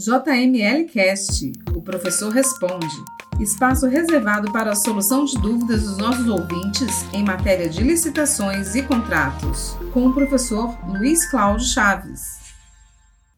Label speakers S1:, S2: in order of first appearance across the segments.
S1: JML Cast, o professor responde. Espaço reservado para a solução de dúvidas dos nossos ouvintes em matéria de licitações e contratos, com o professor Luiz Cláudio Chaves.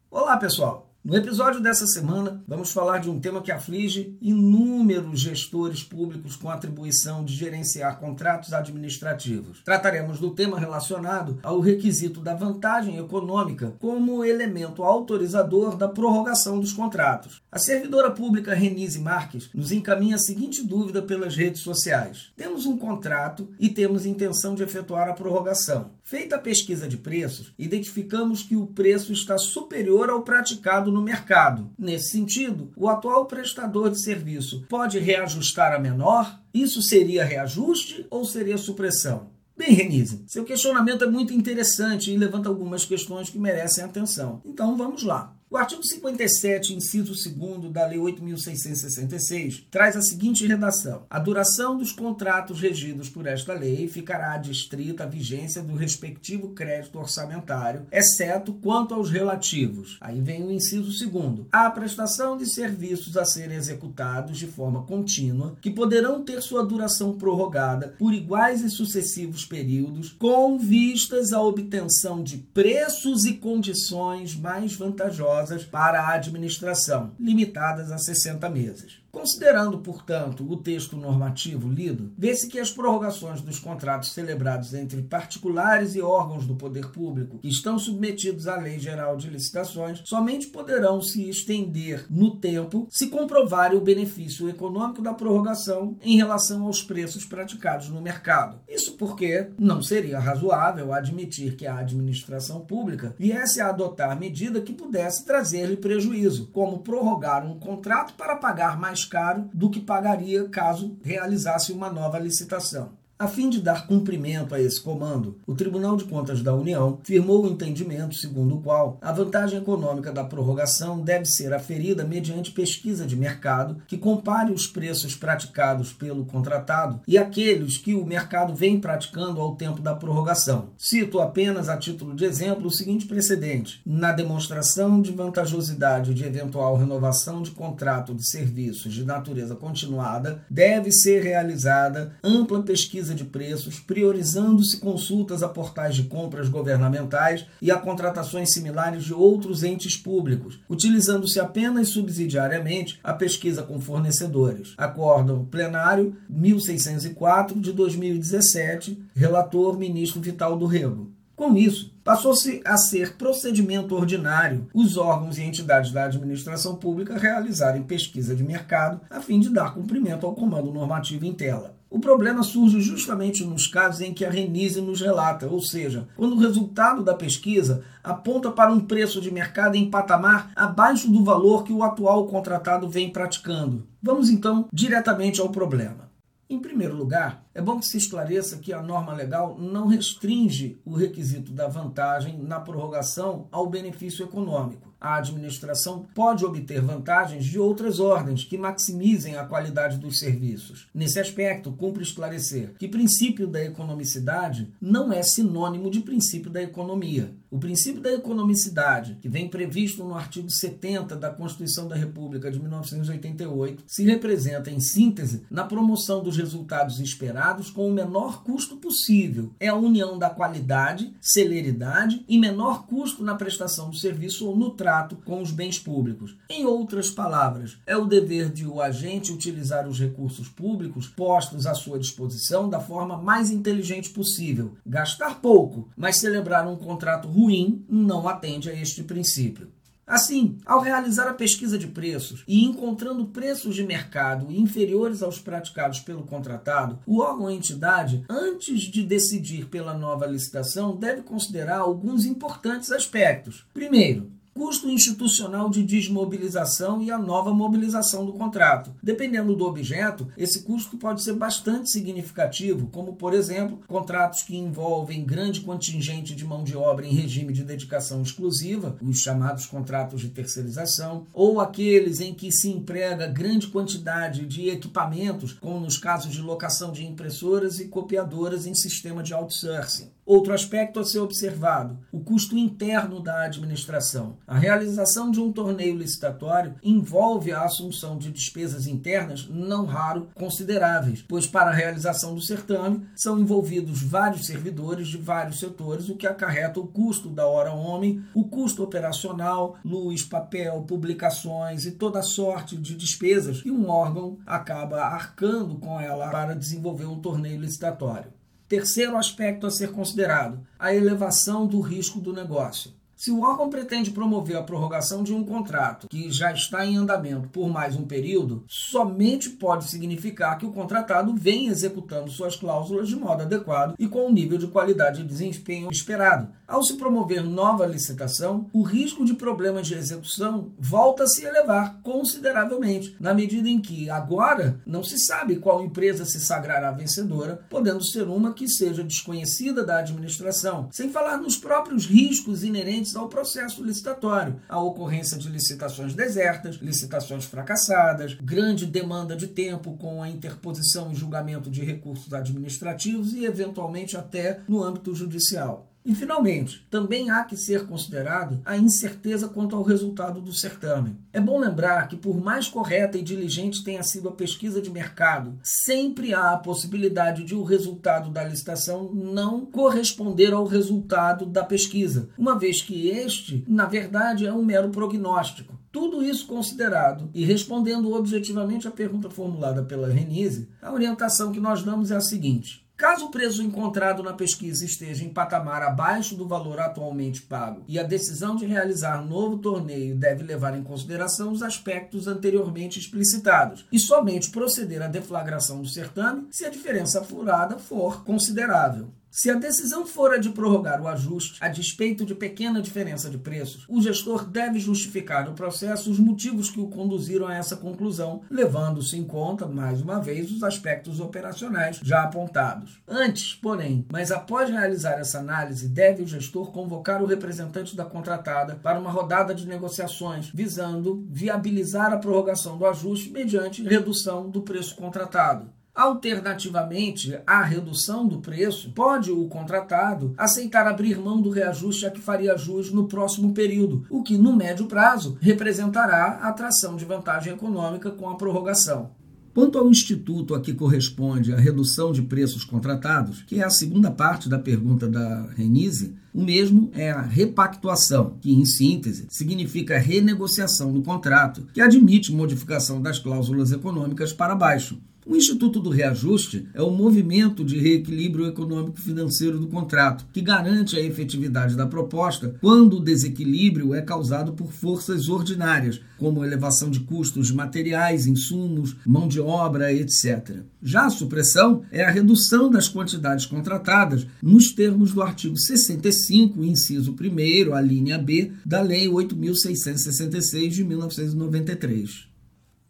S2: Olá, pessoal. No episódio dessa semana, vamos falar de um tema que aflige inúmeros gestores públicos com atribuição de gerenciar contratos administrativos. Trataremos do tema relacionado ao requisito da vantagem econômica como elemento autorizador da prorrogação dos contratos. A servidora pública Renise Marques nos encaminha a seguinte dúvida pelas redes sociais: Temos um contrato e temos intenção de efetuar a prorrogação. Feita a pesquisa de preços, identificamos que o preço está superior ao praticado no mercado. Nesse sentido, o atual prestador de serviço pode reajustar a menor? Isso seria reajuste ou seria supressão? Bem, Renise, seu questionamento é muito interessante e levanta algumas questões que merecem atenção. Então vamos lá. O artigo 57, inciso 2 da Lei 8.666, traz a seguinte redação: A duração dos contratos regidos por esta lei ficará adstrita à vigência do respectivo crédito orçamentário, exceto quanto aos relativos. Aí vem o inciso 2. A prestação de serviços a serem executados de forma contínua, que poderão ter sua duração prorrogada por iguais e sucessivos períodos, com vistas à obtenção de preços e condições mais vantajosas para a administração, limitadas a 60 meses. Considerando, portanto, o texto normativo lido, vê-se que as prorrogações dos contratos celebrados entre particulares e órgãos do poder público que estão submetidos à Lei Geral de Licitações somente poderão se estender no tempo se comprovarem o benefício econômico da prorrogação em relação aos preços praticados no mercado. Isso porque não seria razoável admitir que a administração pública viesse a adotar medida que pudesse trazer-lhe prejuízo, como prorrogar um contrato para pagar mais caro do que pagaria caso realizasse uma nova licitação. A fim de dar cumprimento a esse comando, o Tribunal de Contas da União firmou o entendimento segundo o qual a vantagem econômica da prorrogação deve ser aferida mediante pesquisa de mercado que compare os preços praticados pelo contratado e aqueles que o mercado vem praticando ao tempo da prorrogação. Cito apenas a título de exemplo o seguinte precedente: na demonstração de vantajosidade de eventual renovação de contrato de serviços de natureza continuada, deve ser realizada ampla pesquisa pesquisa de preços, priorizando-se consultas a portais de compras governamentais e a contratações similares de outros entes públicos, utilizando-se apenas subsidiariamente a pesquisa com fornecedores. Acórdão Plenário 1604 de 2017, relator ministro Vital do Rego. Com isso, passou-se a ser procedimento ordinário os órgãos e entidades da administração pública realizarem pesquisa de mercado a fim de dar cumprimento ao comando normativo em tela. O problema surge justamente nos casos em que a Renise nos relata, ou seja, quando o resultado da pesquisa aponta para um preço de mercado em patamar abaixo do valor que o atual contratado vem praticando. Vamos então diretamente ao problema. Em primeiro lugar, é bom que se esclareça que a norma legal não restringe o requisito da vantagem na prorrogação ao benefício econômico a administração pode obter vantagens de outras ordens que maximizem a qualidade dos serviços. Nesse aspecto, cumpre esclarecer que princípio da economicidade não é sinônimo de princípio da economia. O princípio da economicidade, que vem previsto no artigo 70 da Constituição da República de 1988, se representa, em síntese, na promoção dos resultados esperados com o menor custo possível. É a união da qualidade, celeridade e menor custo na prestação do serviço ou no trato trato com os bens públicos. Em outras palavras, é o dever de o agente utilizar os recursos públicos postos à sua disposição da forma mais inteligente possível. Gastar pouco, mas celebrar um contrato ruim não atende a este princípio. Assim, ao realizar a pesquisa de preços e encontrando preços de mercado inferiores aos praticados pelo contratado, o órgão ou entidade, antes de decidir pela nova licitação, deve considerar alguns importantes aspectos. Primeiro, custo institucional de desmobilização e a nova mobilização do contrato. Dependendo do objeto, esse custo pode ser bastante significativo, como, por exemplo, contratos que envolvem grande contingente de mão de obra em regime de dedicação exclusiva, os chamados contratos de terceirização, ou aqueles em que se emprega grande quantidade de equipamentos, como nos casos de locação de impressoras e copiadoras em sistema de outsourcing. Outro aspecto a ser observado: o custo interno da administração. A realização de um torneio licitatório envolve a assunção de despesas internas, não raro consideráveis, pois para a realização do certame são envolvidos vários servidores de vários setores, o que acarreta o custo da hora homem, o custo operacional, luz, papel, publicações e toda sorte de despesas que um órgão acaba arcando com ela para desenvolver um torneio licitatório. Terceiro aspecto a ser considerado: a elevação do risco do negócio. Se o órgão pretende promover a prorrogação de um contrato que já está em andamento por mais um período, somente pode significar que o contratado vem executando suas cláusulas de modo adequado e com o nível de qualidade e desempenho esperado. Ao se promover nova licitação, o risco de problemas de execução volta a se elevar consideravelmente, na medida em que agora não se sabe qual empresa se sagrará vencedora, podendo ser uma que seja desconhecida da administração, sem falar nos próprios riscos inerentes ao processo licitatório, a ocorrência de licitações desertas, licitações fracassadas, grande demanda de tempo com a interposição e julgamento de recursos administrativos e, eventualmente, até no âmbito judicial. E, finalmente, também há que ser considerado a incerteza quanto ao resultado do certame. É bom lembrar que, por mais correta e diligente tenha sido a pesquisa de mercado, sempre há a possibilidade de o resultado da licitação não corresponder ao resultado da pesquisa, uma vez que este, na verdade, é um mero prognóstico. Tudo isso considerado e respondendo objetivamente à pergunta formulada pela Renise, a orientação que nós damos é a seguinte: Caso o preço encontrado na pesquisa esteja em patamar abaixo do valor atualmente pago e a decisão de realizar novo torneio deve levar em consideração os aspectos anteriormente explicitados e somente proceder à deflagração do certame se a diferença furada for considerável. Se a decisão for a de prorrogar o ajuste, a despeito de pequena diferença de preços, o gestor deve justificar no processo os motivos que o conduziram a essa conclusão, levando-se em conta, mais uma vez, os aspectos operacionais já apontados. Antes, porém, mas após realizar essa análise, deve o gestor convocar o representante da contratada para uma rodada de negociações, visando viabilizar a prorrogação do ajuste mediante redução do preço contratado. Alternativamente à redução do preço, pode o contratado aceitar abrir mão do reajuste a que faria jus no próximo período, o que, no médio prazo, representará atração de vantagem econômica com a prorrogação. Quanto ao instituto a que corresponde a redução de preços contratados, que é a segunda parte da pergunta da Renise, o mesmo é a repactuação, que, em síntese, significa renegociação do contrato, que admite modificação das cláusulas econômicas para baixo, o Instituto do Reajuste é o movimento de reequilíbrio econômico-financeiro do contrato, que garante a efetividade da proposta quando o desequilíbrio é causado por forças ordinárias, como elevação de custos de materiais, insumos, mão de obra, etc. Já a supressão é a redução das quantidades contratadas nos termos do artigo 65, inciso 1, a linha B, da Lei 8.666 de 1993.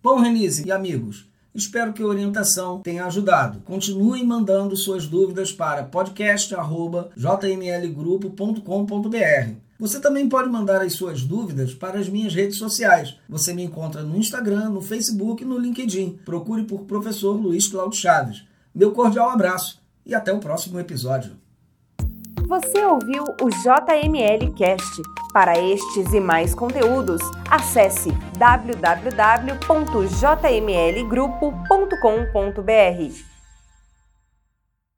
S2: Bom, Renise e amigos, Espero que a orientação tenha ajudado. Continuem mandando suas dúvidas para podcast.jmlgrupo.com.br. Você também pode mandar as suas dúvidas para as minhas redes sociais. Você me encontra no Instagram, no Facebook e no LinkedIn. Procure por Professor Luiz Cláudio Chaves. Meu cordial abraço e até o próximo episódio.
S3: Você ouviu o JML Cast. Para estes e mais conteúdos, acesse www.jmlgrupo.com.br.